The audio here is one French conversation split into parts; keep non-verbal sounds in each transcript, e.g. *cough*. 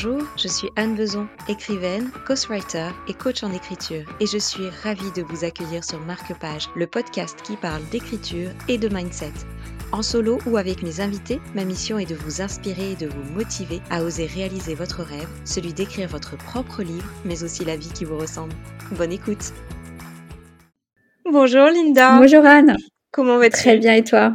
Bonjour, je suis Anne Beson, écrivaine, ghostwriter et coach en écriture, et je suis ravie de vous accueillir sur Marque-Page, le podcast qui parle d'écriture et de mindset. En solo ou avec mes invités, ma mission est de vous inspirer et de vous motiver à oser réaliser votre rêve, celui d'écrire votre propre livre, mais aussi la vie qui vous ressemble. Bonne écoute. Bonjour Linda. Bonjour Anne. Comment vas-tu? Très bien et toi?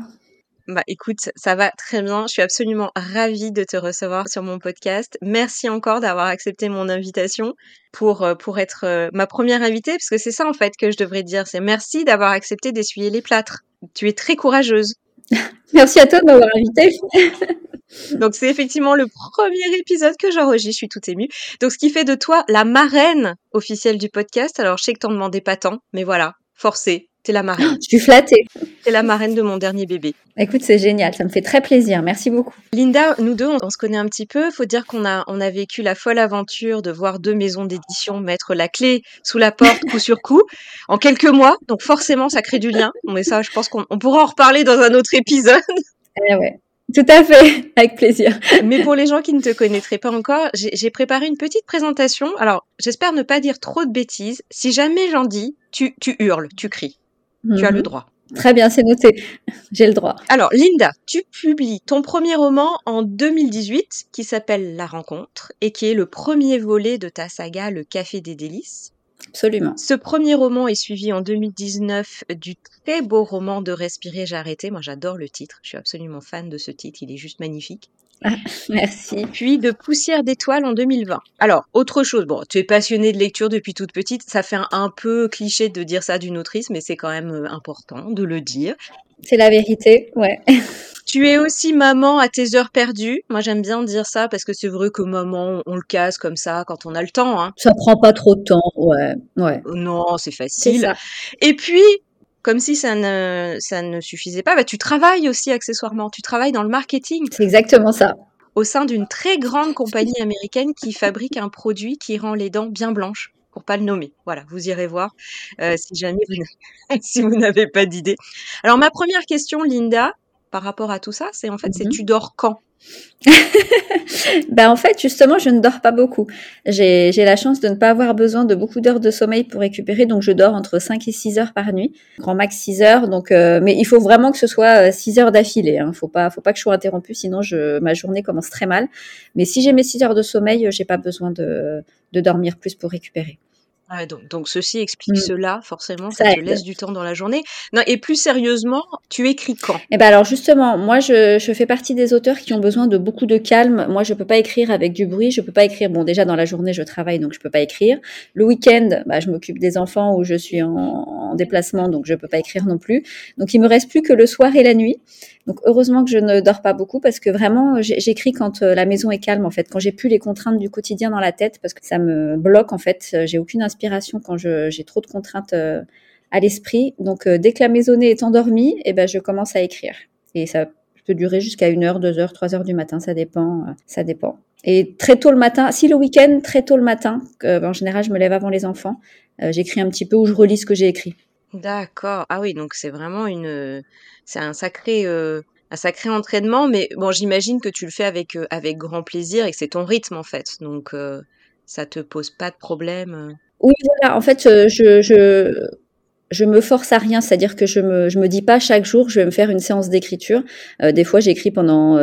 Bah écoute, ça va très bien. Je suis absolument ravie de te recevoir sur mon podcast. Merci encore d'avoir accepté mon invitation pour euh, pour être euh, ma première invitée parce que c'est ça en fait que je devrais dire, c'est merci d'avoir accepté d'essuyer les plâtres. Tu es très courageuse. *laughs* Merci à toi de m'avoir invitée. *laughs* Donc c'est effectivement le premier épisode que j'enregistre, je suis tout émue. Donc ce qui fait de toi la marraine officielle du podcast. Alors je sais que t'en demandais pas tant, mais voilà, forcé, T'es la marraine. *gasps* Je suis flattée. T'es la marraine de mon dernier bébé. Écoute, c'est génial, ça me fait très plaisir. Merci beaucoup. Linda, nous deux, on, se connaît un petit peu. Faut dire qu'on a, on a vécu la folle aventure de voir deux maisons d'édition mettre la clé sous la porte coup sur coup en quelques mois. Donc forcément, ça crée du lien. Mais ça, je pense qu'on pourra en reparler dans un autre épisode. *laughs* Eh ouais. Tout à fait, *laughs* avec plaisir. Mais pour les gens qui ne te connaîtraient pas encore, j'ai préparé une petite présentation. Alors, j'espère ne pas dire trop de bêtises. Si jamais j'en dis, tu, tu hurles, tu cries. Tu as le mhm. droit. Très bien, c'est noté. *laughs* J'ai le droit. Alors, Linda, tu publies ton premier roman en 2018 qui s'appelle La rencontre et qui est le premier volet de ta saga Le Café des délices. Absolument. Ce premier roman est suivi en 2019 du très beau roman de Respirer, j'ai arrêté. Moi, j'adore le titre. Je suis absolument fan de ce titre. Il est juste magnifique. *laughs* Merci. Puis de Poussière d'étoiles en 2020. Alors, autre chose, bon, tu es passionnée de lecture depuis toute petite, ça fait un, peu cliché de dire ça d'une autrice, mais c'est quand même euh, important de le dire. C'est la vérité, ouais. *laughs* Tu es aussi maman à tes heures perdues. Moi, j'aime bien dire ça parce que c'est vrai que maman, on le casse comme ça quand on a le temps. Hein. Ça prend pas trop de temps, ouais, ouais. Non, c'est facile. Et puis, comme si ça ne, ça ne suffisait pas, bah, tu travailles aussi accessoirement, tu travailles dans le marketing. C'est exactement ça. Au sein d'une très grande compagnie américaine qui fabrique un produit qui rend les dents bien blanches, pour pas le nommer. Voilà, vous irez voir euh, si jamais vous, *laughs* si vous n'avez pas d'idée. Alors ma première question, Linda, par rapport à tout ça, c'est en fait, c'est mm-hmm. tu dors quand? *laughs* Ben en fait, justement, je ne dors pas beaucoup. J'ai la chance de ne pas avoir besoin de beaucoup d'heures de sommeil pour récupérer, donc je dors entre 5 et 6 heures par nuit, grand max 6 heures. Donc, euh, mais il faut vraiment que ce soit 6 euh, heures d'affilée. Hein. Faut pas, faut pas que je sois interrompue, sinon je, ma journée commence très mal. Mais si j'ai mes 6 heures de sommeil, j'ai pas besoin de, de dormir plus pour récupérer donc, ceci explique mmh. cela, forcément, ça, te laisse du temps dans la journée. Non, et plus sérieusement, tu écris quand? Eh ben alors justement, moi je, je, fais partie des auteurs qui ont besoin de beaucoup de calme. Moi je peux pas écrire avec du bruit, je peux pas écrire. Bon déjà dans la journée je travaille donc je peux pas écrire. Le week-end, bah, je m'occupe des enfants ou je suis en, en, déplacement donc je peux pas écrire non plus. Donc il me reste plus que le soir et la nuit. Donc heureusement que je ne dors pas beaucoup parce que vraiment j'écris quand euh, la maison est calme en fait, quand j'ai plus les contraintes du quotidien dans la tête parce que ça me bloque en fait. J'ai aucune inspiration quand j'ai trop de contraintes euh, à l'esprit. Donc euh, dès que la maisonnée est endormie, eh ben je commence à écrire et ça peut durer jusqu'à une heure, deux heures, trois heures du matin, ça dépend, ça dépend. Et très tôt le matin, si le week-end, très tôt le matin, en général je me lève avant les enfants, j'écris un petit peu ou je relis ce que j'ai écrit. D'accord. Ah oui, donc c'est vraiment une, c'est un sacré, euh, un sacré entraînement. Mais bon, j'imagine que tu le fais avec euh, avec grand plaisir et que c'est ton rythme en fait. Donc euh, ça te pose pas de problème. Oui, voilà. En fait, je, je, je me force à rien, c'est-à-dire que je me, je me dis pas chaque jour je vais me faire une séance d'écriture. des fois, j'écris pendant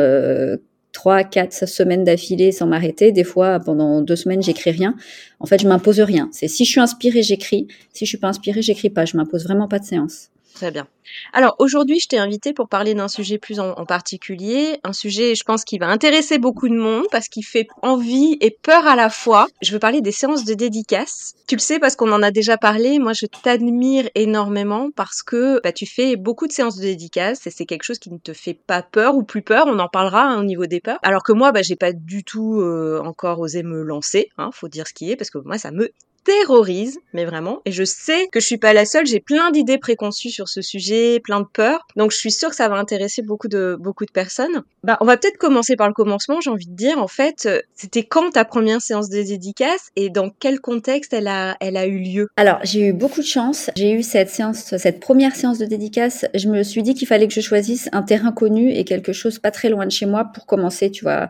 trois, quatre semaines d'affilée sans m'arrêter. Des fois, pendant deux semaines, j'écris rien. En fait, je m'impose rien. C'est si je suis inspirée, j'écris. Si je suis pas inspirée, j'écris pas. Je m'impose vraiment pas de séance. Très bien. Alors aujourd'hui, je t'ai invité pour parler d'un sujet plus en, particulier, un sujet, je pense, qui va intéresser beaucoup de monde parce qu'il fait envie et peur à la fois. Je veux parler des séances de dédicace. Tu le sais parce qu'on en a déjà parlé. Moi, je t'admire énormément parce que bah, tu fais beaucoup de séances de dédicace et c'est quelque chose qui ne te fait pas peur ou plus peur. On en parlera hein, au niveau des peurs. Alors que moi, bah, j'ai pas du tout euh, encore osé me lancer. Hein, faut dire ce qui est parce que moi, ça me terrorise, mais vraiment. Et je sais que je suis pas la seule. J'ai plein d'idées préconçues sur ce sujet, plein de peurs. Donc je suis sûre que ça va intéresser beaucoup de beaucoup de personnes. Bah, on va peut-être commencer par le commencement. J'ai envie de dire, en fait, c'était quand ta première séance de dédicace et dans quel contexte elle a elle a eu lieu? Alors j'ai eu beaucoup de chance. J'ai eu cette séance, cette première séance de dédicace. Je me suis dit qu'il fallait que je choisisse un terrain connu et quelque chose pas très loin de chez moi pour commencer. Tu vois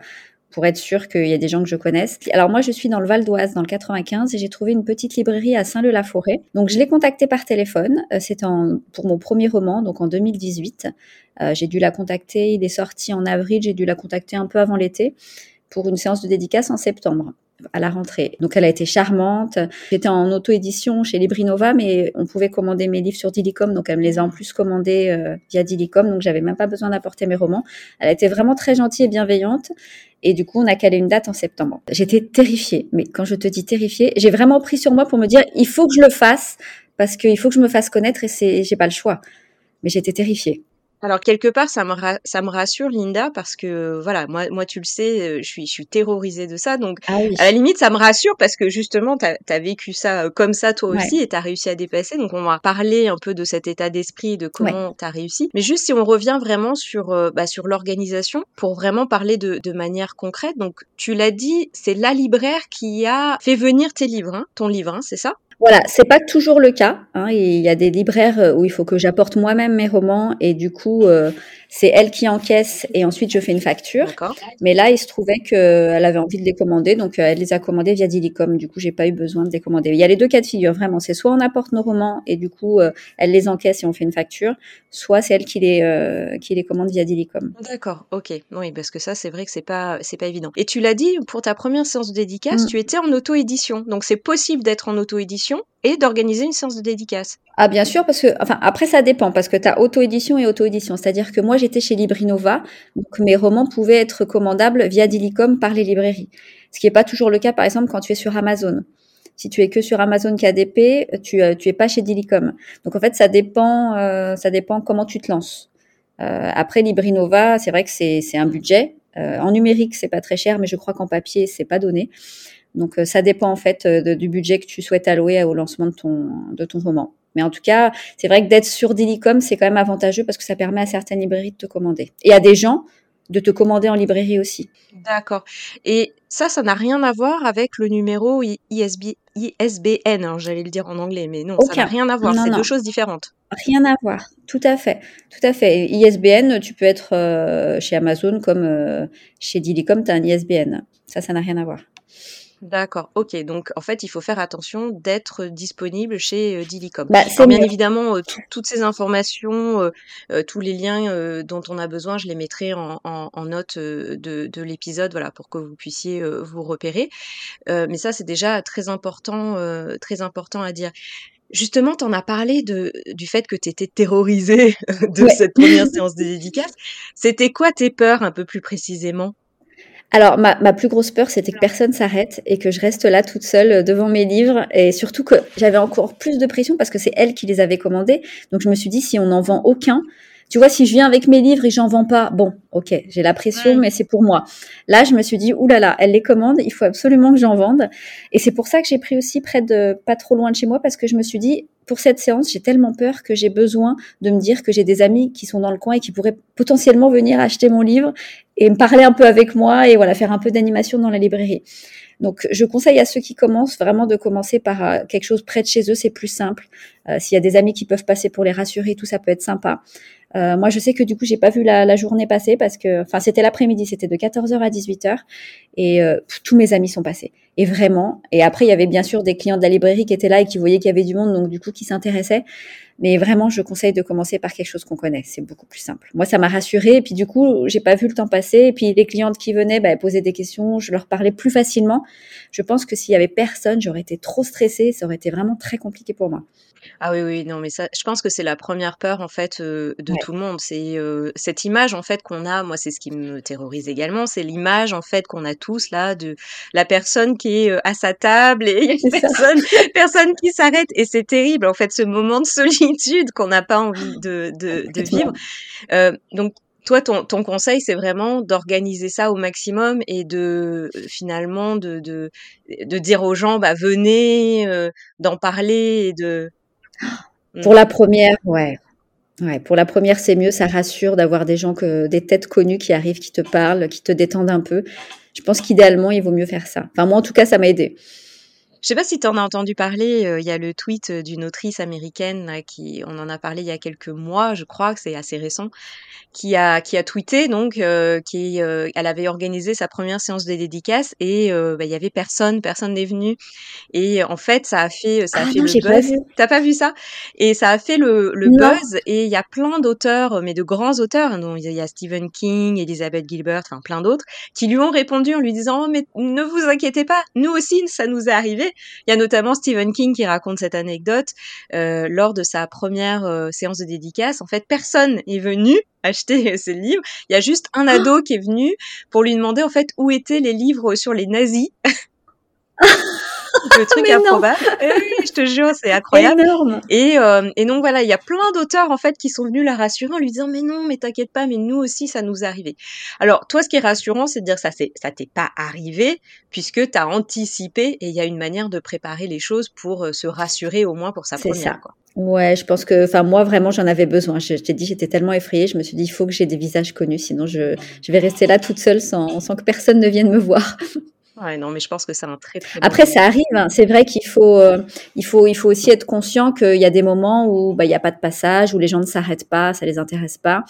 pour être sûr qu'il y a des gens que je connaisse. Alors moi, je suis dans le Val d'Oise, dans le 95, et j'ai trouvé une petite librairie à Saint-Leu-la-Forêt. Donc je l'ai contacté par téléphone. Euh, C'était pour mon premier roman, donc en 2018. Euh, j'ai dû la contacter. Il est sorti en avril. J'ai dû la contacter un peu avant l'été pour une séance de dédicace en septembre à la rentrée. Donc elle a été charmante. J'étais en auto-édition chez Librinova, mais on pouvait commander mes livres sur Dilicom, donc elle me les a en plus commandés euh, via Dilicom, donc j'avais même pas besoin d'apporter mes romans. Elle a été vraiment très gentille et bienveillante. Et du coup, on a calé une date en septembre. J'étais terrifiée, mais quand je te dis terrifiée, j'ai vraiment pris sur moi pour me dire, il faut que je le fasse, parce qu'il faut que je me fasse connaître et c'est, j'ai pas le choix. Mais j'étais terrifiée. Alors quelque part, ça me, ça me rassure, Linda, parce que voilà, moi, moi tu le sais, euh, je suis, je suis terrorisée de ça. Donc ah à la limite, ça me rassure parce que justement, tu as, vécu ça euh, comme ça toi aussi et tu as réussi à dépasser. Donc on va parler un peu de cet état d'esprit, de comment tu as réussi. Mais juste si on revient vraiment sur, euh, bah, sur l'organisation, pour vraiment parler de, de manière concrète. Donc tu l'as dit, c'est la libraire qui a fait venir tes livres, hein, ton livre, hein, c'est ça? Voilà, c'est pas toujours le cas. Hein. Il y a des libraires où il faut que j'apporte moi-même mes romans et du coup, euh, c'est elle qui encaisse et ensuite je fais une facture. Mais là, il se trouvait qu'elle avait envie de les commander, donc euh, elle les a commandés via Dilicom. Du coup, j'ai pas eu besoin de les commander. Il y a les deux cas de figure, vraiment. C'est soit on apporte nos romans et du coup, euh, elle les encaisse et on fait une facture, soit c'est elle qui les, euh, qui les commande via Dilicom. D'accord, ok. Oui, parce que ça, c'est vrai que c'est pas, c'est pas évident. Et tu l'as dit, pour ta première séance de dédicace, mm. tu étais en auto-édition. Donc c'est possible d'être en auto-édition et d'organiser une séance de dédicace. Ah bien sûr, parce que, enfin, après ça dépend, parce que tu as auto-édition et auto-édition. C'est-à-dire que moi, j'étais chez Librinova, donc mes romans pouvaient être commandables via Dilicom par les librairies. Ce qui n'est pas toujours le cas, par exemple, quand tu es sur Amazon. Si tu es que sur Amazon KDP, tu euh, tu es pas chez Dilicom. Donc en fait, ça dépend, euh, ça dépend comment tu te lances. Euh, après Librinova, c'est vrai que c'est un budget. en numérique, c'est pas très cher, mais je crois qu'en papier, c'est pas donné. Donc ça dépend en fait du budget que tu souhaites allouer au lancement de ton de ton roman. Mais en tout cas, c'est vrai que d'être sur Dilicom, c'est quand même avantageux parce que ça permet à certaines librairies de te commander. Et à des gens de te commander en librairie aussi. D'accord. Et ça, ça n'a rien à voir avec le numéro ISB, ISBN, hein, j'allais le dire en anglais, mais non, ça n'a rien à voir. C'est deux choses différentes. Rien à voir. Tout à fait. Tout à fait. ISBN, tu peux être euh, chez Amazon comme euh, chez Dilicom, tu as un ISBN. Ça, ça n'a rien à voir. D'accord, ok. Donc en fait, il faut faire attention d'être disponible chez euh, Dilicom. Bah, bien évidemment, euh, toutes ces informations, euh, tous les liens dont on a besoin, je les mettrai en, en, note de, de l'épisode, voilà, pour que vous puissiez vous repérer. mais ça, c'est déjà très important, très important à dire. Justement, tu en as parlé de, du fait que tu étais terrorisée *laughs* de cette première *laughs* séance de dédicace. C'était quoi tes peurs un peu plus précisément? Alors, ma, ma, plus grosse peur, c'était que personne s'arrête et que je reste là toute seule euh, devant mes livres. Et surtout que j'avais encore plus de pression parce que c'est elle qui les avait commandés. Donc, je me suis dit, si on n'en vend aucun, tu vois, si je viens avec mes livres et j'en vends pas, bon, ok, j'ai la pression, mais c'est pour moi. Là, je me suis dit, oulala, elle les commande, il faut absolument que j'en vende. Et c'est pour ça que j'ai pris aussi près de, pas trop loin de chez moi, parce que je me suis dit, pour cette séance, j'ai tellement peur que j'ai besoin de me dire que j'ai des amis qui sont dans le coin et qui pourraient potentiellement venir acheter mon livre et me parler un peu avec moi et voilà, faire un peu d'animation dans la librairie. Donc, je conseille à ceux qui commencent vraiment de commencer par euh, quelque chose près de chez eux, c'est plus simple. Euh, S'il y a des amis qui peuvent passer pour les rassurer, tout ça peut être sympa. Euh, moi, je sais que du coup, j'ai pas vu la, la, journée passer parce que, enfin, c'était l'après-midi, c'était de 14h à 18h et euh, tous mes amis sont passés. Et vraiment, et après, il y avait bien sûr des clients de la librairie qui étaient là et qui voyaient qu'il y avait du monde, donc du coup, qui s'intéressaient. Mais vraiment, je conseille de commencer par quelque chose qu'on connaît. C'est beaucoup plus simple. Moi, ça m'a rassurée. Et puis, du coup, j'ai pas vu le temps passer. Et puis, les clientes qui venaient, bah, posaient des questions. Je leur parlais plus facilement. Je pense que s'il y avait personne, j'aurais été trop stressée. Ça aurait été vraiment très compliqué pour moi. Ah oui, oui, non, mais ça, je pense que c'est la première peur en fait euh, de tout le monde. C'est euh, cette image en fait qu'on a. Moi, c'est ce qui me terrorise également. C'est l'image en fait qu'on a tous là de la personne qui est euh, à sa table et il y a personne, personne qui s'arrête. Et c'est terrible en fait ce moment de solitude qu'on n'a pas envie de, de, de vivre. donc toi, ton, ton conseil, c'est vraiment d'organiser ça au maximum et de finalement de, de, de dire aux gens, bah venez, d'en parler et de pour la première, ouais. Ouais, pour la première, c'est mieux, ça rassure d'avoir des gens que des têtes connues qui arrivent, qui te parlent, qui te détendent un peu. Je pense qu'idéalement, il vaut mieux faire ça. Enfin, moi, en tout cas, ça m'a aidé. Je sais pas si tu en as entendu parler, il y a le tweet d'une autrice américaine qui on en a parlé il y a quelques mois, je crois que c'est assez récent, qui a qui a tweeté donc qui elle avait organisé sa première séance de dédicace et bah, il y avait personne, personne n'est venu et en fait ça a fait ça a Ah fait non, le buzz. T'as pas vu ça? Et ça a fait le le buzz et il y a plein d'auteurs, mais de grands auteurs, dont il y a Stephen King, Elizabeth Gilbert, enfin plein d'autres, qui lui ont répondu en lui disant: «Oh mais ne vous inquiétez pas, nous aussi ça nous est arrivé». Il y a notamment Stephen King qui raconte cette anecdote euh, lors de sa première euh, séance de dédicace. En fait, personne est venu acheter *laughs* ses livres. Il y a juste un ado qui est venu pour lui demander en fait où étaient les livres sur les nazis. *laughs* Le truc improbable. Eh oui, je te jure, c'est incroyable. Énorme. Et, euh, et donc voilà, il y a plein d'auteurs en fait qui sont venus la rassurer en lui disant mais non, mais t'inquiète pas, mais nous aussi ça nous est arrivé. Alors toi, ce qui est rassurant, c'est de dire ça, c'est ça t'est pas arrivé puisque t'as anticipé et il y a une manière de préparer les choses pour euh, se rassurer au moins pour sa C'est première. ça. Quoi. Ouais, je pense que, enfin, moi, vraiment, j'en avais besoin. Je, je t'ai dit, j'étais tellement effrayée. Je me suis dit, il faut que j'ai des visages connus, sinon je, je vais rester là toute seule sans, sans que personne ne vienne me voir. Ouais, non, mais je pense que c'est un très très bon Après, ça arrive. hein. C'est vrai qu'il faut, euh, il faut, il faut aussi être conscient qu'il y a des moments où bah, il n'y a pas de passage, où les gens ne s'arrêtent pas, ça les intéresse pas.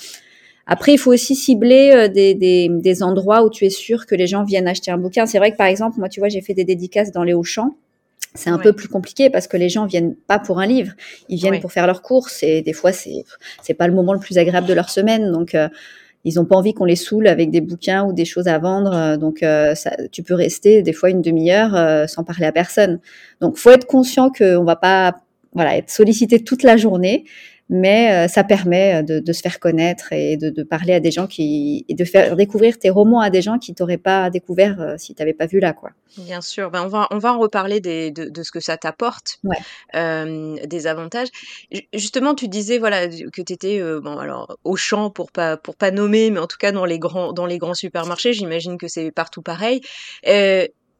Après, il faut aussi cibler euh, des, des, des endroits où tu es sûr que les gens viennent acheter un bouquin. C'est vrai que par exemple, moi, tu vois, j'ai fait des dédicaces dans les Auchan. C'est un Ouais. peu plus compliqué parce que les gens viennent pas pour un livre, ils viennent Ouais. pour faire leurs courses et des fois c'est c'est pas le moment le plus agréable de leur semaine donc euh, ils ont pas envie qu'on les saoule avec des bouquins ou des choses à vendre euh, donc euh, ça, tu peux rester des fois une demi-heure euh, sans parler à personne. Donc faut être conscient qu'on va pas voilà être sollicité toute la journée mais euh, ça permet de, de se faire connaître et de, de parler à des gens qui et de faire découvrir tes romans à des gens qui t'auraient pas découvert euh, si t'avais pas vu là quoi. Bien sûr, ben on va on va en reparler des, de, de ce que ça t'apporte, Ouais. euh, des avantages. Ju- Justement, tu disais voilà que tu étais bon alors au champ pour pas pour pas nommer, mais en tout cas dans les grands dans les grands supermarchés, j'imagine que c'est partout pareil.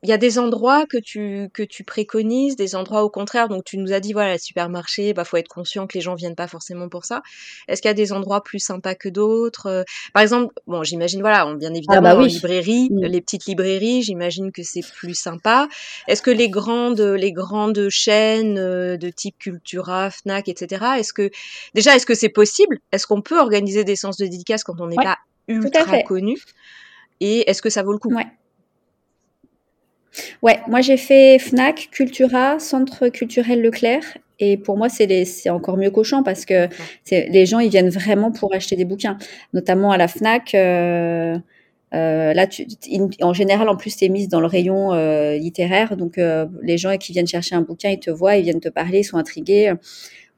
Il y a des endroits que tu que tu préconises, des endroits au contraire. Donc tu nous as dit voilà, le supermarché, bah faut être conscient que les gens viennent pas forcément pour ça. Est-ce qu'il y a des endroits plus sympas que d'autres Euh, Par exemple, bon, j'imagine voilà, on- bien évidemment bah en oui. librairie, Mm. les petites librairies, j'imagine que c'est plus sympa. Est-ce que les grandes les grandes chaînes euh, de type Cultura, Fnac, etc. Est-ce que déjà est-ce que c'est possible? Est-ce qu'on peut organiser des séances de dédicaces quand on n'est Ouais, pas ultra connu? Et est-ce que ça vaut le coup? Ouais. Ouais, moi j'ai fait Fnac, Cultura, Centre culturel Leclerc. Et pour moi, c'est encore mieux qu'Auchan parce que les gens, ils viennent vraiment pour acheter des bouquins. Notamment à la Fnac. euh, euh, là, tu, en général, en plus, tu es mise dans le rayon euh, littéraire. Donc, les gens qui viennent chercher un bouquin, ils te voient, ils viennent te parler, ils sont intrigués.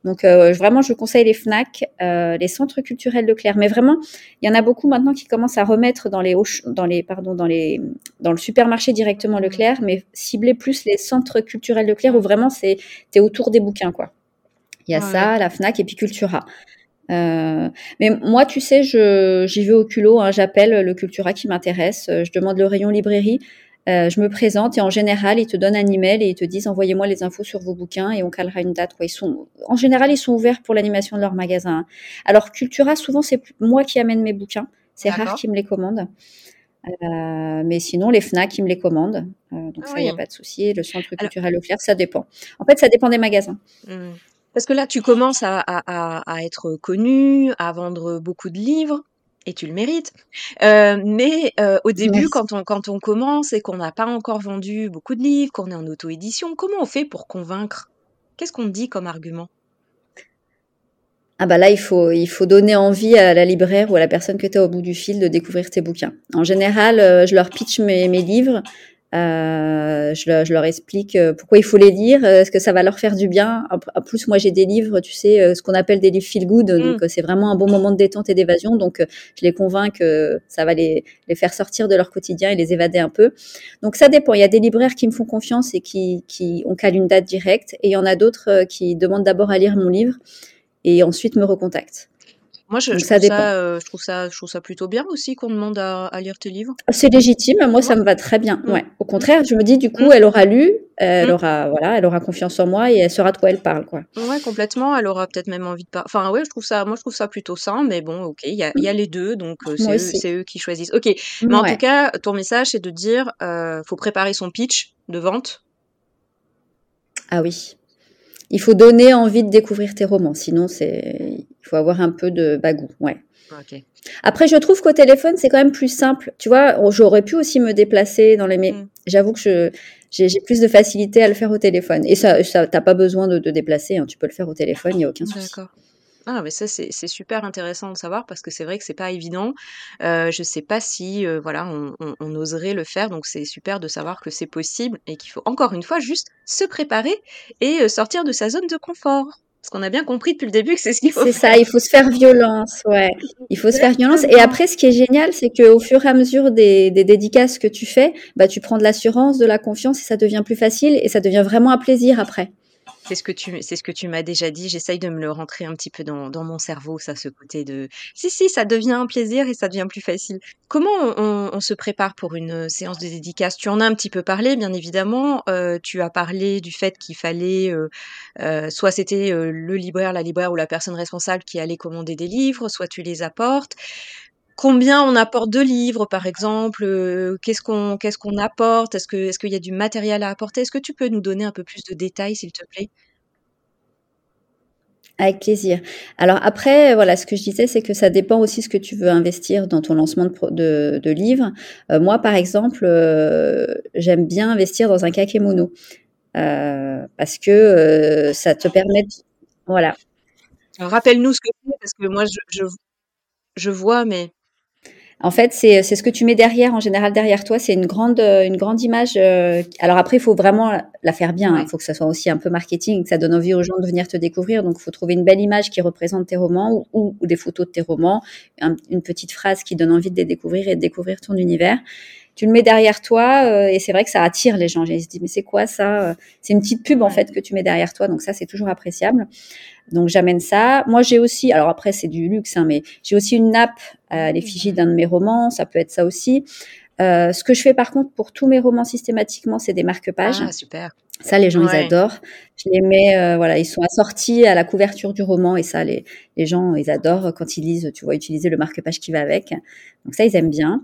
Donc, euh, vraiment, je conseille les Fnac, euh, les centres culturels Leclerc. Mais vraiment, il y en a beaucoup maintenant qui commencent à remettre dans les, dans les, pardon, dans les, dans le supermarché directement Leclerc, mais cibler plus les centres culturels Leclerc où vraiment c'est, t'es autour des bouquins, quoi. Il y a Ouais, ça, la Fnac et puis Cultura. Euh, mais moi, tu sais, je, j'y vais au culot, hein, j'appelle le Cultura qui m'intéresse, je demande le rayon librairie, euh, je me présente et en général, ils te donnent un email et ils te disent envoyez-moi les infos sur vos bouquins et on calera une date. Ils sont, en général, ils sont ouverts pour l'animation de leur magasin. Alors Cultura, souvent, c'est moi qui amène mes bouquins. C'est rare qu'ils me les commandent. Euh, mais sinon, les FNAC, ils me les commandent. Euh, donc Ah ça, il n'y a pas de souci. Le centre Alors- culturel Leclerc, ça dépend. En fait, ça dépend des magasins. Hmm. Parce que là, tu commences à, à, à, à être connu, à vendre beaucoup de livres, et tu le mérites. Euh, mais euh, au début, quand on, quand on commence et qu'on n'a pas encore vendu beaucoup de livres, qu'on est en auto-édition, comment on fait pour convaincre? Qu'est-ce qu'on dit comme argument? Ah bah là, il faut, il faut donner envie à la libraire ou à la personne que tu as au bout du fil de découvrir tes bouquins. En général, euh, je leur pitch mes, mes livres, euh, je, leur, je leur explique euh, pourquoi il faut les lire, euh, est-ce que ça va leur faire du bien. En plus, moi, j'ai des livres, tu sais, ce qu'on appelle des livres feel good, donc euh, c'est vraiment un bon moment de détente et d'évasion. Donc, je les convainc que ça va les, les faire sortir de leur quotidien et les évader un peu. Donc, ça dépend. Il y a des libraires qui me font confiance et qui, qui ont calé une date directe, et il y en a d'autres qui demandent d'abord à lire mon livre et ensuite me recontactent. Moi, je, ça trouve dépend. ça, euh, je, trouve ça, je trouve ça plutôt bien aussi qu'on demande à, à lire tes livres. C'est légitime, moi ça me va très bien. Mm. Ouais. Au contraire, je me dis du coup, Mm. elle aura lu, elle Mm. aura voilà, elle aura confiance en moi et elle saura de quoi elle parle quoi. Ouais, complètement. Elle aura peut-être même envie de pas. Enfin, ouais, je trouve ça. Moi, je trouve ça plutôt sain. Mais bon, ok, il y a, il y a les deux, donc euh, c'est eux, qui choisissent. Ok, mais en tout cas, ton message, c'est de dire, euh, faut préparer son pitch de vente Ah oui. Il faut donner envie de découvrir tes romans, sinon c'est il faut avoir un peu de bagou, ouais. Après, je trouve qu'au téléphone, c'est quand même plus simple. Tu vois, j'aurais pu aussi me déplacer dans les... Mais mm. j'avoue que je, j'ai, plus de facilité à le faire au téléphone. Et ça, ça t'as pas besoin de te déplacer. Hein. Tu peux le faire au téléphone, il n'y a aucun souci. D'accord. Ah, mais ça, c'est super intéressant de savoir parce que c'est vrai que c'est pas évident. Euh, je sais pas si, euh, voilà, on, on, oserait le faire. Donc, c'est super de savoir que c'est possible et qu'il faut encore une fois juste se préparer et euh, sortir de sa zone de confort. Parce qu'on a bien compris depuis le début que c'est ce qu'il faut. C'est ça, il faut se faire violence, ouais. Il faut se faire violence. Et après, ce qui est génial, c'est qu'au fur et à mesure des, des, dédicaces que tu fais, bah, tu prends de l'assurance, de la confiance et ça devient plus facile et ça devient vraiment un plaisir après. C'est ce que tu, c'est ce que tu m'as déjà dit. J'essaye de me le rentrer un petit peu dans, dans mon cerveau, ça, ce côté de, si, si, ça devient un plaisir et ça devient plus facile. Comment on, on, se prépare pour une séance de dédicace? Tu en as un petit peu parlé, bien évidemment. Euh, tu as parlé du fait qu'il fallait, euh, euh, soit c'était euh, le libraire, la libraire ou la personne responsable qui allait commander des livres, soit tu les apportes combien on apporte de livres, par exemple, euh, qu'est-ce qu'on qu'est-ce qu'on apporte, est-ce que est-ce qu'il y a du matériel à apporter? Est-ce que tu peux nous donner un peu plus de détails, s'il te plaît? Avec plaisir. Alors après, voilà, ce que je disais, c'est que ça dépend aussi ce que tu veux investir dans ton lancement de, de, livres. Euh, moi, par exemple, euh, j'aime bien investir dans un kakemono parce que ça te permet, voilà. Rappelle-nous ce que c'est, parce que moi, je, je, je vois, mais en fait, c'est ce que tu mets derrière, en général derrière toi, c'est une grande, une grande image. Euh, alors après, il faut vraiment la faire bien. Il faut que ça soit aussi un peu marketing, que ça donne envie aux gens de venir te découvrir. Donc, il faut trouver une belle image qui représente tes romans ou, des photos de tes romans, une petite phrase qui donne envie de les découvrir et de découvrir ton univers tu le mets derrière toi euh, et c'est vrai que ça attire les gens. Ils se disent mais c'est quoi ça C'est une petite pub en fait que tu mets derrière toi, donc ça c'est toujours appréciable. Donc j'amène ça. Moi j'ai aussi, alors après c'est du luxe, hein, mais j'ai aussi une nappe à l'effigie d'un de mes romans, ça peut être ça aussi. Euh, ce que je fais par contre pour tous mes romans systématiquement, c'est des marque-pages. Ah super. Ça, les gens, ils adorent. Je les mets, euh, voilà, ils sont assortis à la couverture du roman et ça, les, les gens, ils adorent quand ils lisent, tu vois, utiliser le marque-page qui va avec. Donc ça, ils aiment bien.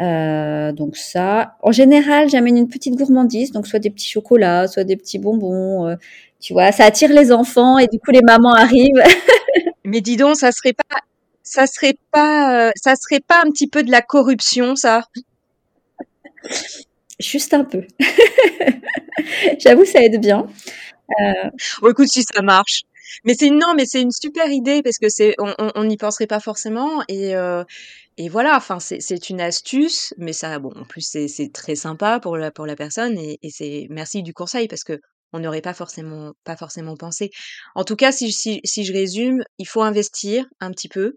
Euh, donc ça, en général, j'amène une petite gourmandise, donc soit des petits chocolats, soit des petits bonbons. Euh, tu vois, ça attire les enfants et du coup les mamans arrivent. *laughs* Mais dis donc, ça serait pas, ça serait pas, euh, ça serait pas un petit peu de la corruption, ça? Juste un peu. *laughs* J'avoue, ça aide bien. Bon, écoute, si ça marche. Mais c'est non, mais c'est une super idée parce que c'est on n'y penserait pas forcément et et voilà. Enfin, c'est une astuce, mais ça bon en plus c'est très sympa pour la pour la personne et, et c'est merci du conseil parce que on n'aurait pas forcément pas forcément pensé. En tout cas, si, si si je résume, il faut investir un petit peu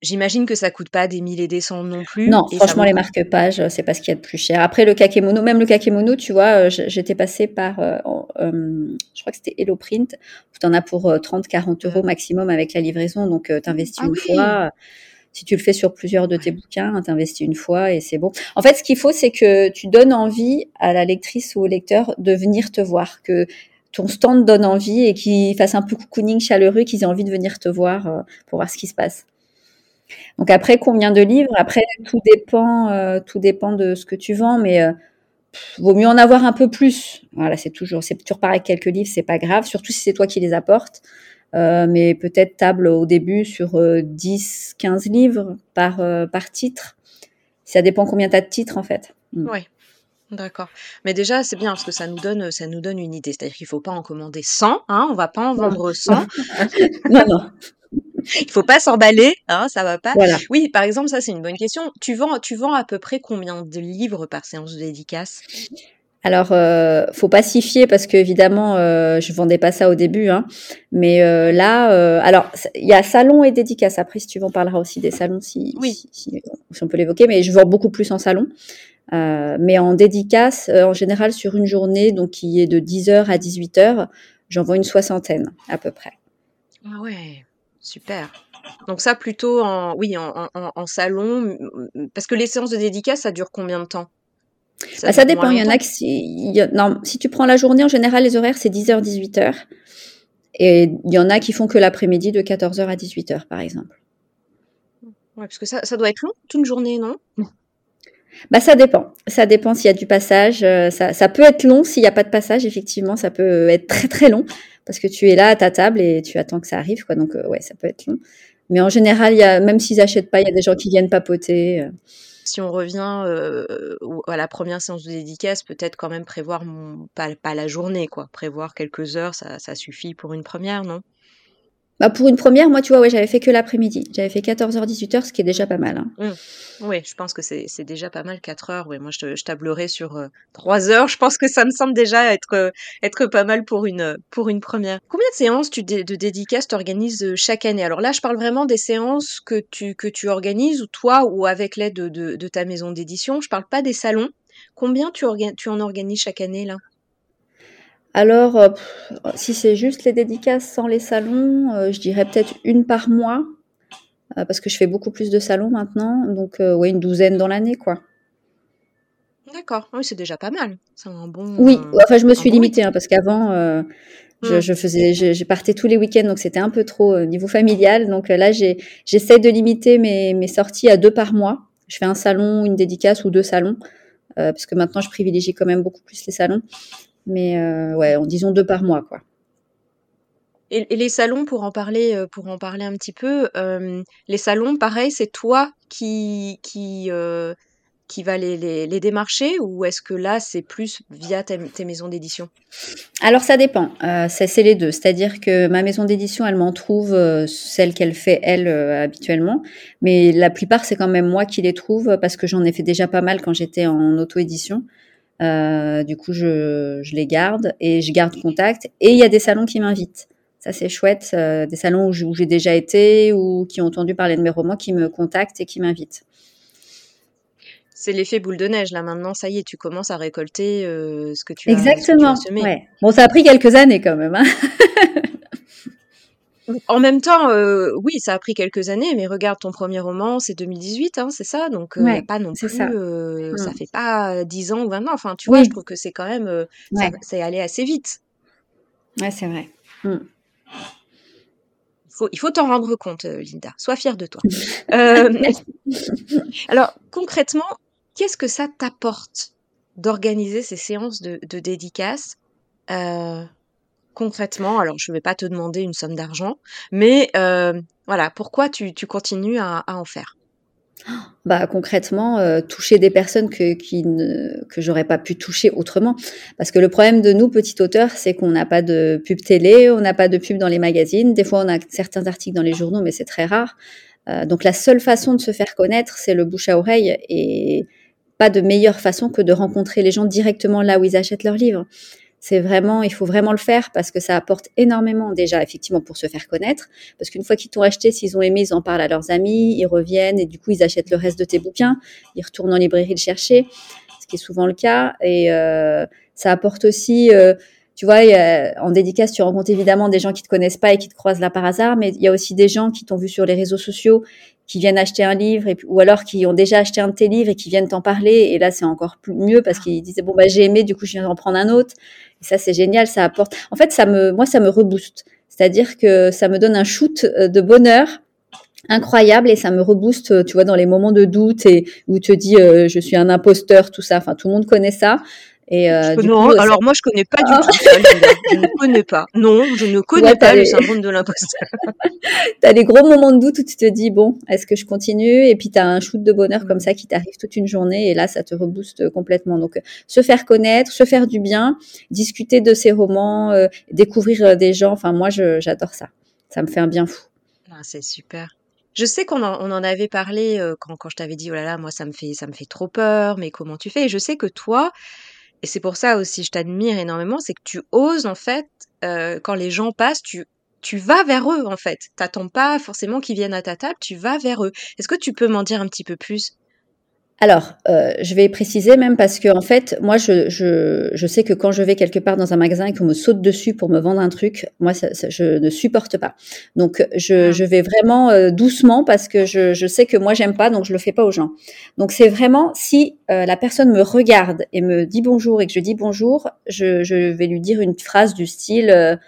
J'imagine que ça coûte pas des milliers et des cents non plus. Non, franchement, les marque-pages, c'est pas ce qu'il y a de plus cher. Après, le kakemono, même le kakemono, tu vois, euh, j'étais passée par, euh, euh, je crois que c'était Hello Print, où tu en as pour 30, 40 euros maximum avec la livraison. Donc, tu investis ah une fois. Si tu le fais sur plusieurs de tes bouquins, tu investis une fois et c'est bon. En fait, ce qu'il faut, c'est que tu donnes envie à la lectrice ou au lecteur de venir te voir, que ton stand donne envie et qu'il fasse un peu cocooning chaleureux, qu'ils aient envie de venir te voir pour voir ce qui se passe. Donc après, combien de livres? Après, tout dépend, euh, tout dépend de ce que tu vends, mais euh, vaut mieux en avoir un peu plus. Voilà, c'est toujours, c'est tu repars avec quelques livres, c'est pas grave, surtout si c'est toi qui les apportes. Euh, mais peut-être table au début sur 10, 15 livres par, par titre. Ça dépend combien tu as de titres en fait. Mm. Oui. D'accord. Mais déjà, c'est bien parce que ça nous donne, ça nous donne une idée. C'est-à-dire qu'il faut pas en commander 100, hein, on va pas en vendre 100. *laughs* *laughs* non, non. Il faut pas s'emballer, hein, ça va pas. Oui, par exemple, ça c'est une bonne question. Tu vends, tu vends à peu près combien de livres par séance de dédicace? Alors, euh, faut pas s'y fier parce que évidemment, euh, je vendais pas ça au début, hein. Mais euh, là, euh, alors il y a salon et dédicace. Après, si tu veux, on parlera aussi des salons si, oui. si, on peut l'évoquer. Mais je vends beaucoup plus en salon. mais en dédicace, en général, sur une journée, donc qui est de 10h à 18h, j'en vends une soixantaine à peu près. Ah ouais. Super. Donc ça plutôt en oui en, salon parce que les séances de dédicace ça dure combien de temps? Ça, bah, dépend. Il y en a si, non, si tu prends la journée en général les horaires c'est 10h 18h et il y en a qui font que l'après-midi de 14h à 18h par exemple. Ouais parce que ça, ça doit être long toute une journée non? Bah ça dépend. Ça dépend s'il y a du passage. Euh, ça, ça peut être long s'il n'y a pas de passage. Effectivement, ça peut être très très long parce que tu es là à ta table et tu attends que ça arrive. Quoi. Donc ouais, ça peut être long. Mais en général, y a, même s'ils achètent pas, il y a des gens qui viennent papoter. Si on revient à la première séance de dédicace, peut-être quand même prévoir pas, pas, la journée, quoi. Prévoir quelques heures, ça, ça suffit pour une première, non? Bah pour une première, moi, tu vois, ouais, j'avais fait que l'après-midi. J'avais fait 14h, 18h, ce qui est déjà pas mal. Hein. Mmh. Oui, je pense que c'est déjà pas mal 4 heures. Ouais, moi, je, je tablerai sur euh, 3 heures. Je pense que ça me semble déjà être, euh, être pas mal pour une, pour une première. Combien de séances tu de dédicaces tu euh, chaque année? Alors là, je parle vraiment des séances que tu, que tu organises, ou toi, ou avec l'aide de, de, de, ta maison d'édition. Je parle pas des salons. Combien tu, tu en organises chaque année, là? Alors, euh, si c'est juste les dédicaces sans les salons, euh, je dirais peut-être une par mois, euh, parce que je fais beaucoup plus de salons maintenant, donc ouais, une douzaine dans l'année, quoi. D'accord, oui, c'est déjà pas mal. C'est un bon. Oui, enfin, je me suis limitée, hein, parce qu'avant, je, mmh. je, faisais, je, partais tous les week-ends, donc c'était un peu trop au niveau familial. Donc là, j'essaie de limiter mes, mes sorties à deux par mois. Je fais un salon, une dédicace ou deux salons, parce que maintenant, je privilégie quand même beaucoup plus les salons. Mais euh, ouais, en disons deux par mois, quoi. Et, les salons, pour en parler, euh, pour en parler un petit peu, euh, les salons, pareil, c'est toi qui qui qui va les, les, démarcher ou est-ce que là c'est plus via tes, maisons d'édition? Alors ça dépend, c'est les deux. C'est-à-dire que ma maison d'édition, elle m'en trouve celle qu'elle fait elle habituellement, mais la plupart c'est quand même moi qui les trouve parce que j'en ai fait déjà pas mal quand j'étais en auto-édition. Euh, du coup, je, je, les garde et je garde contact. Et il y a des salons qui m'invitent. Ça, c'est chouette. Euh, des salons où j'ai déjà été ou qui ont entendu parler de mes romans, qui me contactent et qui m'invitent. C'est l'effet boule de neige. Là, maintenant, ça y est, tu commences à récolter euh, ce que tu as, Exactement. Ouais. Bon, ça a pris quelques années quand même. Hein *laughs* En même temps, euh, oui, ça a pris quelques années, mais regarde ton premier roman, c'est 2018, hein, c'est ça, donc euh, pas non plus, ça. Euh, ça mmh. fait pas 10 ans ou 20 ans. Enfin, tu vois, je trouve que c'est quand même, c'est allé assez vite. Ouais, c'est vrai. Mmh. Il faut, il faut t'en rendre compte, Linda. Sois fière de toi. *laughs* *laughs* alors, concrètement, qu'est-ce que ça t'apporte d'organiser ces séances de, de dédicaces concrètement, alors je ne vais pas te demander une somme d'argent, mais euh, voilà, pourquoi tu, continues à, en faire? Bah concrètement euh, toucher des personnes que qui ne que j'aurais pas pu toucher autrement. Parce que le problème de nous petits auteurs c'est qu'on n'a pas de pub télé on n'a pas de pub dans les magazines. Des fois on a certains articles dans les journaux mais c'est très rare. Euh, donc la seule façon de se faire connaître c'est le bouche à oreille et pas de meilleure façon que de rencontrer les gens directement là où ils achètent leurs livres c'est vraiment, il faut vraiment le faire parce que ça apporte énormément déjà, effectivement, pour se faire connaître. Parce qu'une fois qu'ils t'ont acheté, s'ils ont aimé, ils en parlent à leurs amis, ils reviennent et du coup, ils achètent le reste de tes bouquins, ils retournent en librairie le chercher, ce qui est souvent le cas. Et euh, ça apporte aussi, euh, tu vois, en dédicace, tu rencontres évidemment des gens qui te connaissent pas et qui te croisent là par hasard, mais il y a aussi des gens qui t'ont vu sur les réseaux sociaux, qui viennent acheter un livre, et, ou alors qui ont déjà acheté un de tes livres et qui viennent t'en parler. Et là, c'est encore plus mieux parce qu'ils disaient bon bah j'ai aimé, du coup je viens d'en prendre un autre. Et ça, c'est génial, ça apporte. En fait, ça me, moi, ça me rebooste. C'est-à-dire que ça me donne un shoot euh, de bonheur incroyable et ça me rebooste, tu vois, dans les moments de doute et où tu te dis euh, je suis un imposteur, tout ça. Enfin, tout le monde connaît ça. Et euh, non, alors moi je connais pas du tout ça, je ne connais pas. Non, je ne connais pas le syndrome de l'imposteur. *laughs* tu as des gros moments de doute où tu te dis bon, est-ce que je continue? Et puis tu as un shoot de bonheur comme ça qui t'arrive toute une journée et là ça te rebooste complètement. Donc se faire connaître, se faire du bien, discuter de ses romans, euh, découvrir euh, des gens, enfin moi j'adore ça. Ça me fait un bien fou. Ah, c'est super. Je sais qu'on en, on en avait parlé euh, quand, quand je t'avais dit oh là là moi ça me fait ça me fait trop peur mais comment tu fais? Et je sais que toi et c'est pour ça aussi, je t'admire énormément, c'est que tu oses en fait, euh, quand les gens passent, tu tu vas vers eux en fait. T'attends pas forcément qu'ils viennent à ta table, tu vas vers eux. Est-ce que tu peux m'en dire un petit peu plus? Alors, euh, je vais préciser même parce que en fait, moi, je, je, je, sais que quand je vais quelque part dans un magasin et qu'on me saute dessus pour me vendre un truc, moi, ça, je ne supporte pas. Donc, je, ah. je vais vraiment euh, doucement parce que je, je, sais que moi, j'aime pas, donc je le fais pas aux gens. Donc, c'est vraiment si euh, la personne me regarde et me dit bonjour et que je dis bonjour, je, je vais lui dire une phrase du style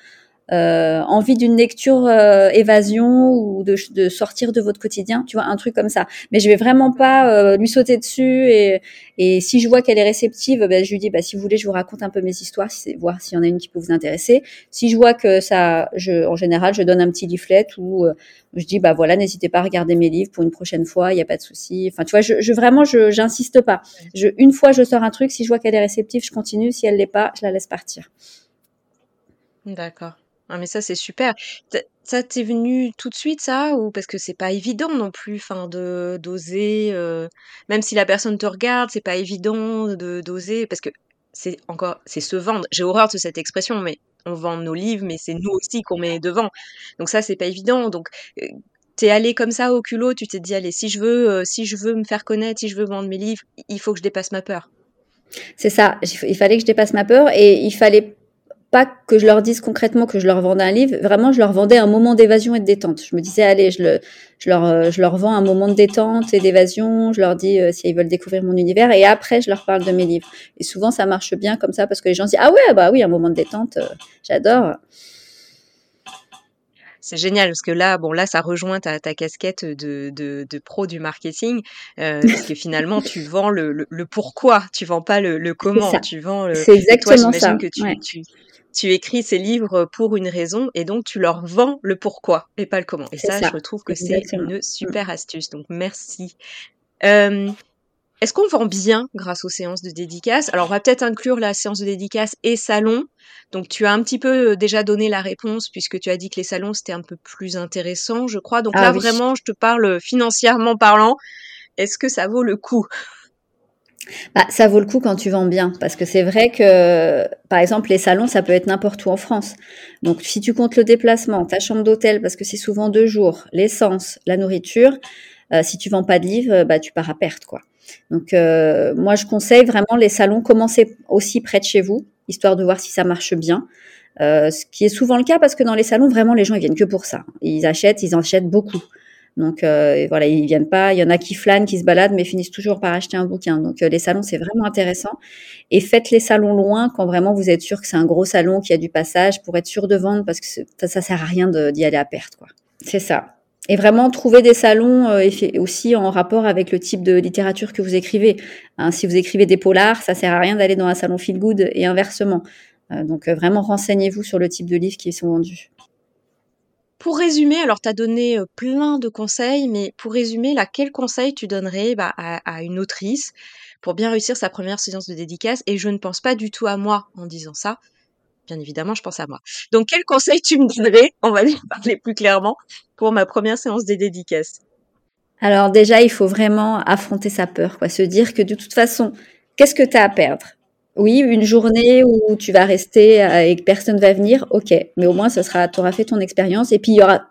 euh, envie d'une lecture euh, évasion ou de, de, sortir de votre quotidien, tu vois, un truc comme ça. Mais je vais vraiment pas euh, lui sauter dessus et, et si je vois qu'elle est réceptive, ben, je lui dis, bah, si vous voulez, je vous raconte un peu mes histoires, si voir s'il y en a une qui peut vous intéresser. Si je vois que ça, je, en général, je donne un petit leaflet ou je dis, bah voilà, n'hésitez pas à regarder mes livres pour une prochaine fois, il n'y a pas de souci. Enfin, tu vois, je, je vraiment, je, j'insiste pas. Je, une fois, je sors un truc, si je vois qu'elle est réceptive, je continue. Si elle l'est pas, je la laisse partir. D'accord. Ah mais ça c'est super. ça t'est venu tout de suite ça ou parce que c'est pas évident non plus, enfin de d'oser, euh, même si la personne te regarde, c'est pas évident de d'oser parce que c'est encore c'est se vendre. J'ai horreur de cette expression, mais on vend nos livres, mais c'est nous aussi qu'on met devant. Donc ça c'est pas évident. Donc euh, t'es allé comme ça au culot, tu t'es dit allez si je veux euh, si je veux me faire connaître, si je veux vendre mes livres, il faut que je dépasse ma peur. C'est ça, il fallait que je dépasse ma peur et il fallait pas que je leur dise concrètement que je leur vendais un livre, vraiment je leur vendais un moment d'évasion et de détente. Je me disais allez, je, le, je, leur, euh, je leur vends un moment de détente et d'évasion, je leur dis euh, s'ils veulent découvrir mon univers et après je leur parle de mes livres. Et souvent ça marche bien comme ça parce que les gens disent ah ouais bah oui un moment de détente, euh, j'adore. C'est génial parce que là, bon, là, ça rejoint ta, ta casquette de, de, de, pro du marketing, euh, *laughs* parce que finalement, tu vends le, le, le, pourquoi, tu vends pas le, le comment, tu vends le. C'est exactement toi, ça. que tu, tu, tu écris ces livres pour une raison et donc tu leur vends le pourquoi et pas le comment. Et ça, je trouve que c'est une mm. super astuce. Donc merci. Euh, est-ce qu'on vend bien grâce aux séances de dédicace Alors, on va peut-être inclure la séance de dédicace et salon. Donc, tu as un petit peu euh, déjà donné la réponse puisque tu as dit que les salons, c'était un peu plus intéressant, je crois. Donc ah là, vraiment, je te parle financièrement parlant. Est-ce que ça vaut le coup? Bah, ça vaut le coup quand tu vends bien, parce que c'est vrai que, par exemple, les salons, ça peut être n'importe où en France. Donc, si tu comptes le déplacement, ta chambre d'hôtel, parce que c'est souvent deux jours, l'essence, la nourriture, euh, si tu vends pas de livres, bah, tu pars à perte, quoi. Donc, euh, moi, je conseille vraiment les salons, commencer aussi près de chez vous, histoire de voir si ça marche bien. Euh, ce qui est souvent le cas parce que dans les salons, vraiment, les gens ils viennent que pour ça. Ils achètent, ils en achètent beaucoup. Donc euh, voilà, ils viennent pas. Il y en a qui flânent, qui se baladent, mais finissent toujours par acheter un bouquin. Donc euh, les salons, c'est vraiment intéressant. Et faites les salons loin quand vraiment vous êtes sûr que c'est un gros salon qui a du passage pour être sûr de vendre parce que ça, ça sert à rien d'y aller à perte, quoi. C'est ça. Et vraiment trouver des salons euh, aussi en rapport avec le type de littérature que vous écrivez. Hein, si vous écrivez des polars, ça sert à rien d'aller dans un salon feel good et inversement. donc vraiment renseignez-vous sur le type de livres qui sont vendus. Pour résumer, alors tu as donné plein de conseils, mais pour résumer, là, quel conseil tu donnerais bah, à, une autrice pour bien réussir sa première séance de dédicace? Et je ne pense pas du tout à moi en disant ça. Bien évidemment, je pense à moi. Donc, quel conseil tu me donnerais? On va parler plus clairement pour ma première séance de dédicace. Alors déjà, il faut vraiment affronter sa peur, quoi. Se dire que de toute façon, qu'est-ce que tu as à perdre? Oui, une journée où tu vas rester euh, et que personne va venir, ok. Mais au moins, ça sera, tu auras fait ton expérience et puis il y aura.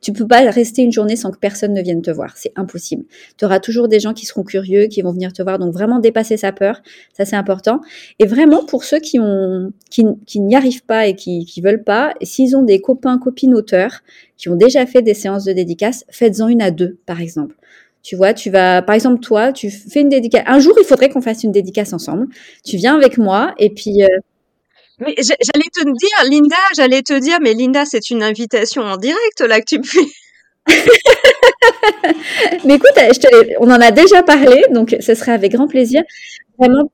Tu peux pas rester une journée sans que personne ne vienne te voir, c'est impossible. Tu auras toujours des gens qui seront curieux, qui vont venir te voir, donc vraiment dépasser sa peur, ça c'est important. Et vraiment pour ceux qui n'y arrivent pas et qui, qui veulent pas, s'ils ont des copains, copines auteurs qui ont déjà fait des séances de dédicace, faites-en une à deux, par exemple. Tu vois, tu vas, par exemple, toi, tu fais une dédicace. Un jour, il faudrait qu'on fasse une dédicace ensemble. Tu viens avec moi et puis. Euh... Mais j'allais te dire, Linda, j'allais te dire, mais Linda, c'est une invitation en direct là que tu me fais. *laughs* mais écoute, je te, on en a déjà parlé, donc ce serait avec grand plaisir. Vraiment,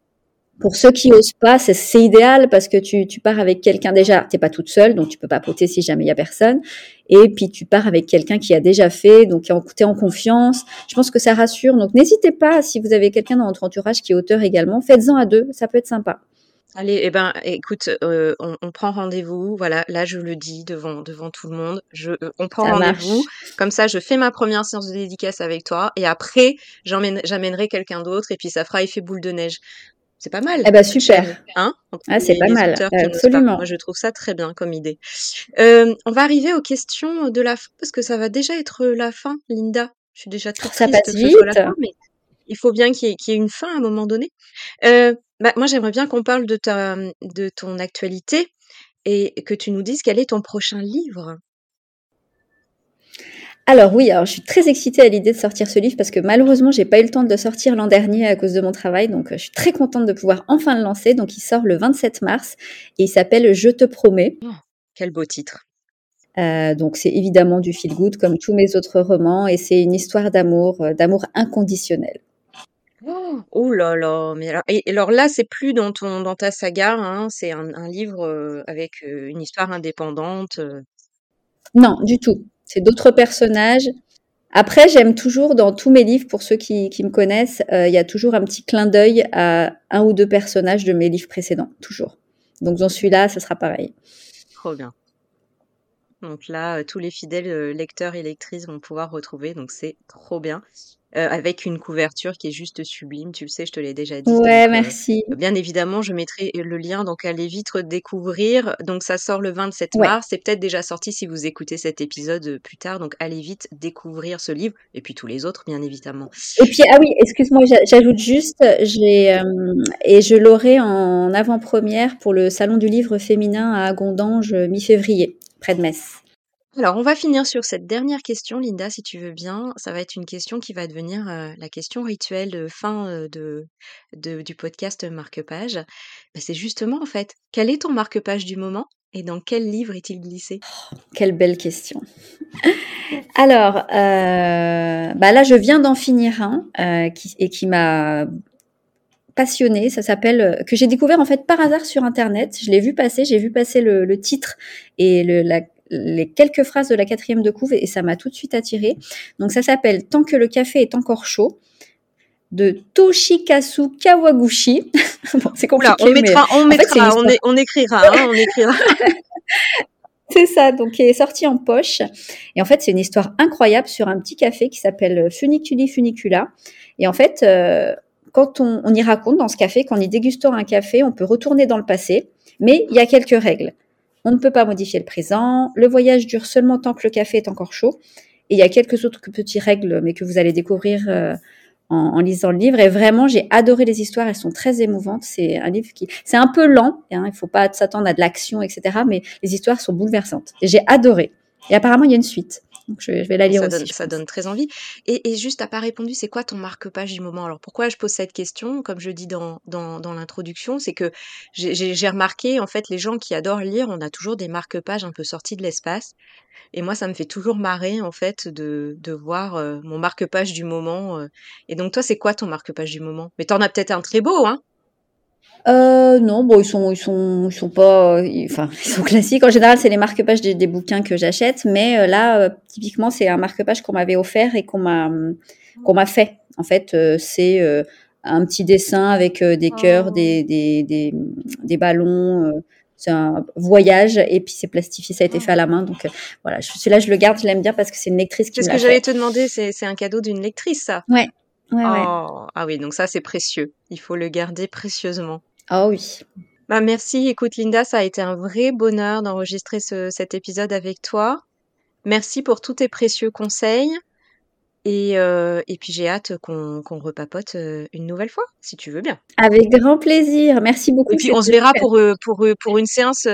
pour ceux qui osent pas, c'est idéal parce que tu, tu pars avec quelqu'un déjà, t'es pas toute seule, donc tu peux pas poter si jamais il y a personne. Et puis tu pars avec quelqu'un qui a déjà fait, donc qui est en confiance. Je pense que ça rassure. Donc n'hésitez pas, si vous avez quelqu'un dans votre entourage qui est auteur également, faites-en à deux, ça peut être sympa. Allez, eh ben, écoute, euh, on, on, prend rendez-vous. Voilà, là je le dis devant devant tout le monde. Je, euh, on prend rendez-vous. Comme ça, je fais ma première séance de dédicace avec toi, et après, j'amènerai quelqu'un d'autre, et puis ça fera effet boule de neige. C'est pas mal. Eh ben super. Hein ah, c'est pas mal. Absolument. Moi, je trouve ça très bien comme idée. Euh, on va arriver aux questions de la fin parce que ça va déjà être la fin, Linda. Je suis déjà très ça passe vite. la fin, mais il faut bien qu'il y, y, ait une fin à un moment donné. Euh, bah, moi, j'aimerais bien qu'on parle de ta, de ton actualité et que tu nous dises quel est ton prochain livre. Alors oui, alors je suis très excitée à l'idée de sortir ce livre parce que malheureusement, j'ai pas eu le temps de le sortir l'an dernier à cause de mon travail, donc euh, je suis très contente de pouvoir enfin le lancer. Donc il sort le 27 mars et il s'appelle Je te promets. Oh, quel beau titre. Euh, donc c'est évidemment du feel good comme tous mes autres romans et c'est une histoire d'amour, euh, d'amour inconditionnel. Oh, oh là là, mais alors, et, alors là, c'est plus dans ton dans ta saga, hein, c'est un, un livre avec une histoire indépendante. Non, du tout. C'est d'autres personnages. Après, j'aime toujours dans tous mes livres, pour ceux qui, me connaissent, euh, il y a toujours un petit clin d'œil à un ou deux personnages de mes livres précédents, toujours. Donc dans celui-là, ce sera pareil. Trop bien. Donc là, euh, tous les fidèles euh, lecteurs et lectrices vont pouvoir retrouver, donc c'est trop bien. Euh, avec une couverture qui est juste sublime, tu le sais, je te l'ai déjà dit. Ouais, donc, euh, merci. bien évidemment, je mettrai le lien, donc allez vite découvrir. Donc ça sort le 27 Ouais. mars, c'est peut-être déjà sorti si vous écoutez cet épisode plus tard, donc allez vite découvrir ce livre, et puis tous les autres, bien évidemment. Et puis, ah oui, excuse-moi, j'a- j'ajoute juste, j'ai, euh, et je l'aurai en avant-première pour le Salon du Livre féminin à Gondange, mi-février, près de Metz. Alors, on va finir sur cette dernière question, Linda, si tu veux bien. Ça va être une question qui va devenir euh, la question rituelle de fin euh, de, de- du podcast Marque-Page. Ben, c'est justement, en fait, quel est ton marque-page du moment et dans quel livre est-il glissé? Quelle belle question. Alors, euh, bah là, je viens d'en finir un euh, qui, et qui m'a passionné. Ça s'appelle euh, que j'ai découvert en fait par hasard sur internet. Je l'ai vu passer, j'ai vu passer le, le titre et le, la- les quelques phrases de la quatrième de couve et ça m'a tout de suite attiré. Donc ça s'appelle Tant que le café est encore chaud de Toshikazu Kawaguchi. *laughs* bon, c'est compliqué, Oula, on mais mettra, on, fait, mettra, on, est- on écrira, hein, on écrira. *laughs* *laughs* C'est ça, donc qui est sorti en poche. Et en fait, c'est une histoire incroyable sur un petit café qui s'appelle Funiculi Funicula. Et en fait, euh, quand on, y raconte dans ce café qu'en y dégustant un café, on peut retourner dans le passé, mais il y a quelques règles. On ne peut pas modifier le présent, le voyage dure seulement tant que le café est encore chaud. Et il y a quelques autres petites règles, mais que vous allez découvrir euh, en, lisant le livre. Et vraiment, j'ai adoré les histoires, elles sont très émouvantes. C'est un livre qui, c'est un peu lent, hein, il faut pas s'attendre à de l'action, etc. Mais les histoires sont bouleversantes. J'ai adoré. Et apparemment, il y a une suite. Donc je, je vais la lire ça aussi. donne, ça pense. donne très envie. Et, et juste, t'as pas répondu, c'est quoi ton marque-page du moment? Alors, pourquoi je pose cette question? Comme je dis dans, dans, dans l'introduction, c'est que j'ai remarqué, en fait, les gens qui adorent lire, on a toujours des marque-pages un peu sortis de l'espace. Et moi, ça me fait toujours marrer, en fait, de, de voir euh, mon marque-page du moment. euh. Et donc, toi, c'est quoi ton marque-page du moment? Mais t'en as peut-être un très beau, hein? Euh, non, bon, ils sont, ils sont, ils sont pas, ils- enfin, *laughs* ils sont classiques. En général, c'est les marque-pages des, des bouquins que j'achète, mais euh, là, euh, typiquement, c'est un marque-page qu'on m'avait offert et qu'on m'a, qu'on m'a fait. En fait, euh, c'est euh, un petit dessin avec euh, des cœurs, Oh. des, des, des, des ballons. euh, c'est un voyage et puis c'est plastifié, ça a été Oh. fait à la main. Donc euh, voilà, celui-là, je le garde, je l'aime bien parce que c'est une lectrice qui C'est ce que j'allais te demander, c'est c'est un cadeau d'une lectrice, ça? Ouais, ouais, ouais. Oh, ah oui, donc ça, c'est précieux. Il faut le garder précieusement. Ah oui. Bah merci, écoute Linda, ça a été un vrai bonheur d'enregistrer ce- cet épisode avec toi. Merci pour tous tes précieux conseils. Et, euh, et puis j'ai hâte qu'on repapote euh, une nouvelle fois, si tu veux bien. Avec grand plaisir. Merci beaucoup. Et puis on se verra pour, euh, pour, pour une séance,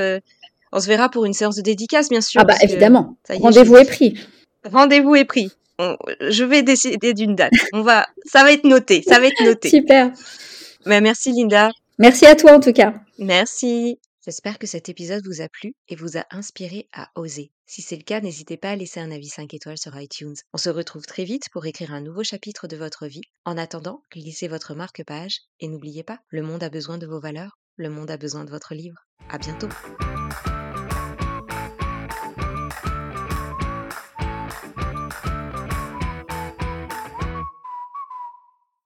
on se verra pour une séance de dédicace, bien sûr, Ah bah évidemment. Rendez-vous est pris. rendez-vous est pris. On- je vais décider d'une date. On va, ça va être noté, ça va être noté. Super. Mais merci Linda. Merci à toi en tout cas. Merci. J'espère que cet épisode vous a plu et vous a inspiré à oser. Si c'est le cas, n'hésitez pas à laisser un avis 5 étoiles sur iTunes. On se retrouve très vite pour écrire un nouveau chapitre de votre vie. En attendant, glissez votre marque-page et n'oubliez pas, le monde a besoin de vos valeurs, le monde a besoin de votre livre. À bientôt.